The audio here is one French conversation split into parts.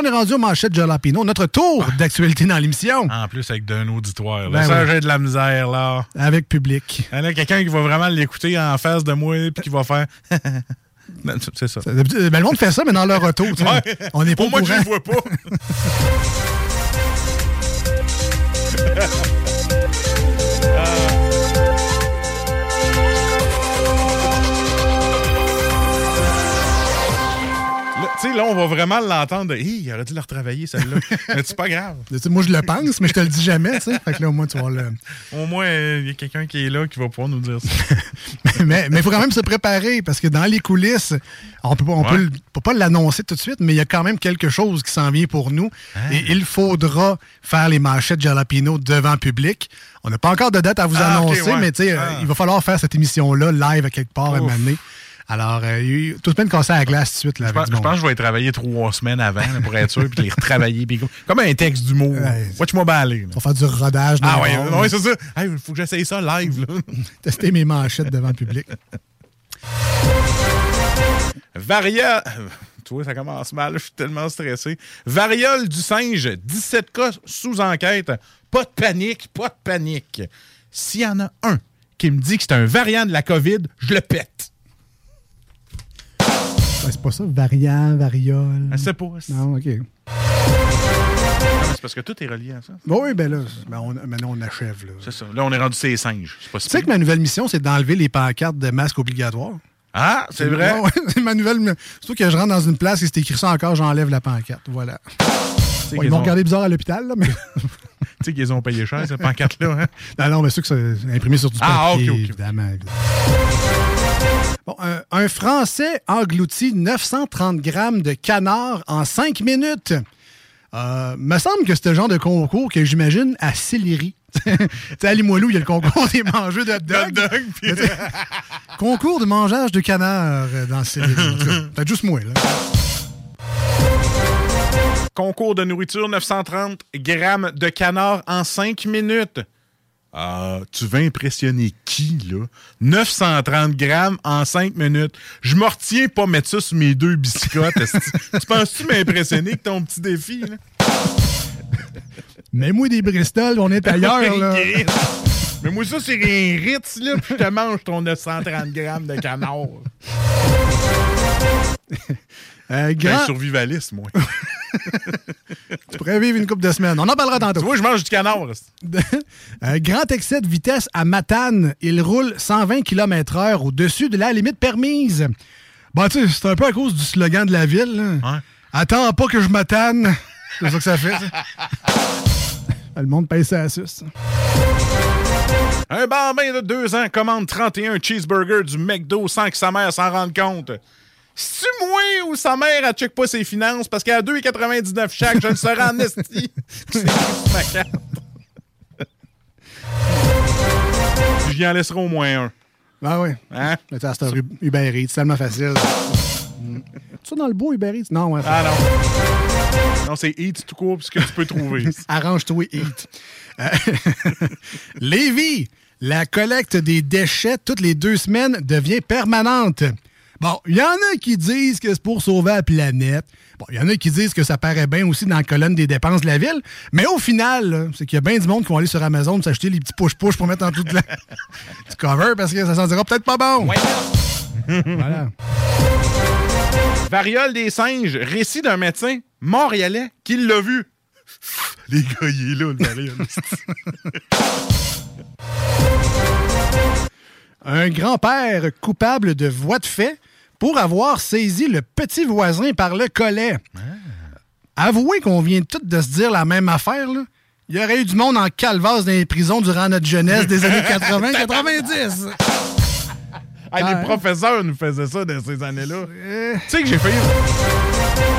Là, on est rendu au manchette Jalapino, notre tour d'actualité dans l'émission. En plus, avec d'un auditoire. Là. Ben ça, oui. j'ai de la misère, là. Avec public. Il y a quelqu'un qui va vraiment l'écouter en face de moi puis qui va faire. Ben, C'est ça. Ben, le monde fait ça, mais dans leur. Ouais. On n'est pas Pour moi, je le vois pas. Tu sais, là, on va vraiment l'entendre. Il aurait dû la retravailler, celle-là. mais c'est pas grave. Moi, je le pense, mais je te le dis jamais. tu sais. Fait que là, au moins, tu vas le. Au moins, euh, il y a quelqu'un qui est là qui va pouvoir nous dire ça. mais il faut quand même se préparer parce que dans les coulisses, on peut pas, on Ouais. peut, le- peut pas l'annoncer tout de suite, mais il y a quand même quelque chose qui s'en vient pour nous. Ah. Et il faudra faire les manchettes Jalapino devant public. On n'a pas encore de date à vous Ah, annoncer, ouais. mais tu sais, euh, Ah. il va falloir faire cette émission-là live à quelque part à un moment donné. Alors, euh, il y a tout de même casser à la glace tout de suite. Là, Je pense, je que je vais y travailler trois semaines avant là, pour être sûr, puis les retravailler. puis comme, un texte d'humour. Ouais. Watch-moi bien aller. là. On va faire du rodage. Ah dans ouais, c'est ça. Il faut que j'essaye ça live. Là. Tester mes manchettes devant le public. Varia... Tu vois, ça commence mal. Je suis tellement stressé. Variole du singe, 17 cas sous enquête. Pas de panique, pas de panique. S'il y en a un qui me dit que c'est un variant de la COVID, je le pète. C'est pas ça, variant, variole. Je sais pas. C'est Non, OK. parce que tout est relié à ça. Bon, oui, ben là, ben on, maintenant, on achève. Là. C'est ça. Là, on est rendu ces singes. C'est Tu sais que ma nouvelle mission, c'est d'enlever les pancartes de masques obligatoires? Ah, c'est vrai? C'est ma nouvelle. Surtout que je rentre dans une place et c'est écrit ça encore, j'enlève la pancarte. Voilà. Ils m'ont ont- regardé bizarre à l'hôpital, là, mais. tu sais qu'ils ont payé cher, cette pancarte-là. Hein? non, non, mais c'est sûr que c'est imprimé sur du Ah, papier, ok, ok. évidemment. évidemment. Bon, un, un Français engloutit 930 grammes de canard en 5 minutes. Euh, me semble que c'est le genre de concours que j'imagine à Sillery. tu sais, à Limoilou, il y a le concours des mangeux de dog. Puis- concours de mangeage de canard dans Sillery. Peut-être juste moi, là. Concours de nourriture, 930 grammes de canard en 5 minutes. Ah, tu vas impressionner qui, là? 930 grammes en 5 minutes. Je me retiens pas mettre ça sur mes deux biscottes. tu penses-tu m'impressionner avec ton petit défi, là? Mets-moi des Bristol, on est ailleurs, là. Mais moi, ça, c'est un Ritz, là, puis je te mange ton 930 grammes de canard. Euh, suis un grand, survivaliste, moi. tu pourrais vivre une couple de semaines. On en parlera tantôt. tu vois, je mange du canard. Euh, grand excès de vitesse à Matane. Il roule 120 km/h au-dessus de la limite permise. Bah, tu sais, c'est un peu à cause du slogan de la ville. là. Ouais. Attends pas que je m'attane. C'est ça que ça fait. ça. Le monde paye ça à suce. Un bambin de 2 ans commande 31 cheeseburgers du McDo sans que sa mère s'en rende compte. C'est-tu moi ou sa mère, elle check pas ses finances? Parce qu'à 2,99 chaque, je le serai en esti. C'est ma carte. J'y en laisserai au moins un. Ah oui. Hein? Tu un Ru- Uber Eats, c'est tellement facile. Mm. ça dans le beau Uber Eats? Non, ouais. Ah non. Non, c'est Eat tout court, puisque tu peux trouver. Arrange-toi et eat. Euh, Lévis, la collecte des déchets toutes les deux semaines devient permanente. Bon, il y en a qui disent que c'est pour sauver la planète. Bon, il y en a qui disent que ça paraît bien aussi dans la colonne des dépenses de la ville. Mais au final, c'est qu'il y a bien du monde qui vont aller sur Amazon s'acheter les petits push-push pour mettre en tout la... du cover parce que ça s'en dira peut-être pas bon. voilà. Variole des singes, récit d'un médecin montréalais qui l'a vu. Les gars, il est là, le variole. Un grand-père coupable de voie de fait pour avoir saisi le petit voisin par le collet. Avouez qu'on vient toutes de se dire la même affaire, là. Il y aurait eu du monde en calvasse dans les prisons durant notre jeunesse des années 80-90. Ah, Ouais. les professeurs nous faisaient ça dans ces années-là. Euh, Tu sais que j'ai failli.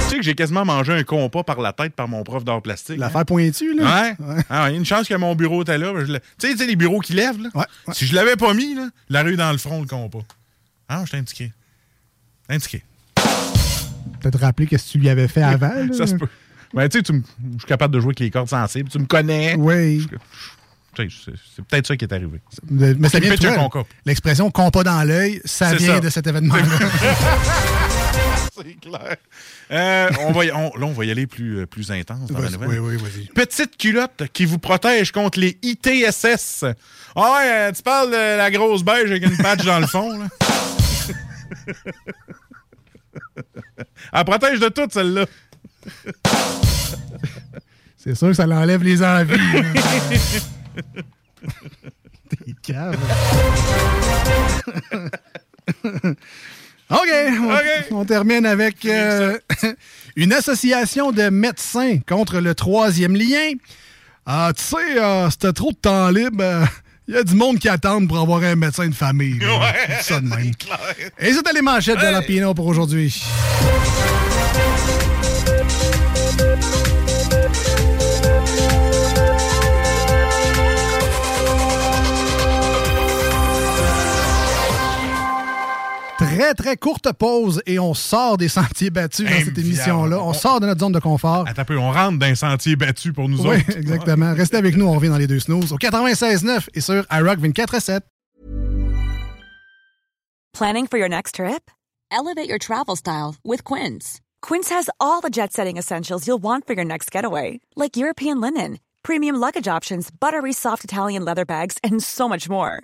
Tu sais que j'ai quasiment mangé un compas par la tête par mon prof d'art plastique. hein? L'affaire pointue, là. Ouais. Ah, il y a une chance que mon bureau était là. Tu sais, tu sais, les bureaux qui lèvent, là? Ouais, ouais. Si je l'avais pas mis, là, la rue dans le front, le compas. Ah, je t'ai indiqué. Indiqué. Peut-être rappeler qu'est-ce que tu lui avais fait avant. là? Ça se peut. Ben, tu sais, je suis capable de jouer avec les cordes sensibles. Tu me connais. Oui. C'est peut-être ça qui est arrivé. Mais ça vient de. L'expression compas dans l'œil, ça vient ça. de cet événement-là. C'est clair. Euh, on va y, on- là, on va y aller plus, euh, plus intense dans la nouvelle. oui, oui, vas-y. Petite culotte qui vous protège contre les ITSS. Ah ouais, euh, tu parles de la grosse beige avec une patch dans le fond, là. Elle protège de tout, celle-là. C'est sûr que ça l'enlève les envies. T'es cave. OK. On, OK. on termine avec euh, une association de médecins contre le troisième lien. Ah, tu sais, euh, si t'as trop de temps libre, il y a du monde qui attend pour avoir un médecin de famille. là. Ouais, Ça de même. Et c'était les manchettes de la Pino pour aujourd'hui. Très, très courte pause et on sort des sentiers battus dans cette émission-là. On sort de notre zone de confort. Attends un peu, on rentre dans un sentier battu pour nous Oui, autres. exactement. Restez avec nous, on revient dans les deux snooze au 96.9 et sur iRock 24.7. Planning for your next trip? Elevate your travel style with Quince. Quince has all the jet setting essentials you'll want for your next getaway, like European linen, premium luggage options, buttery soft Italian leather bags, and so much more.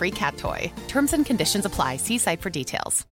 free cat toy. Terms and conditions apply. See site for details.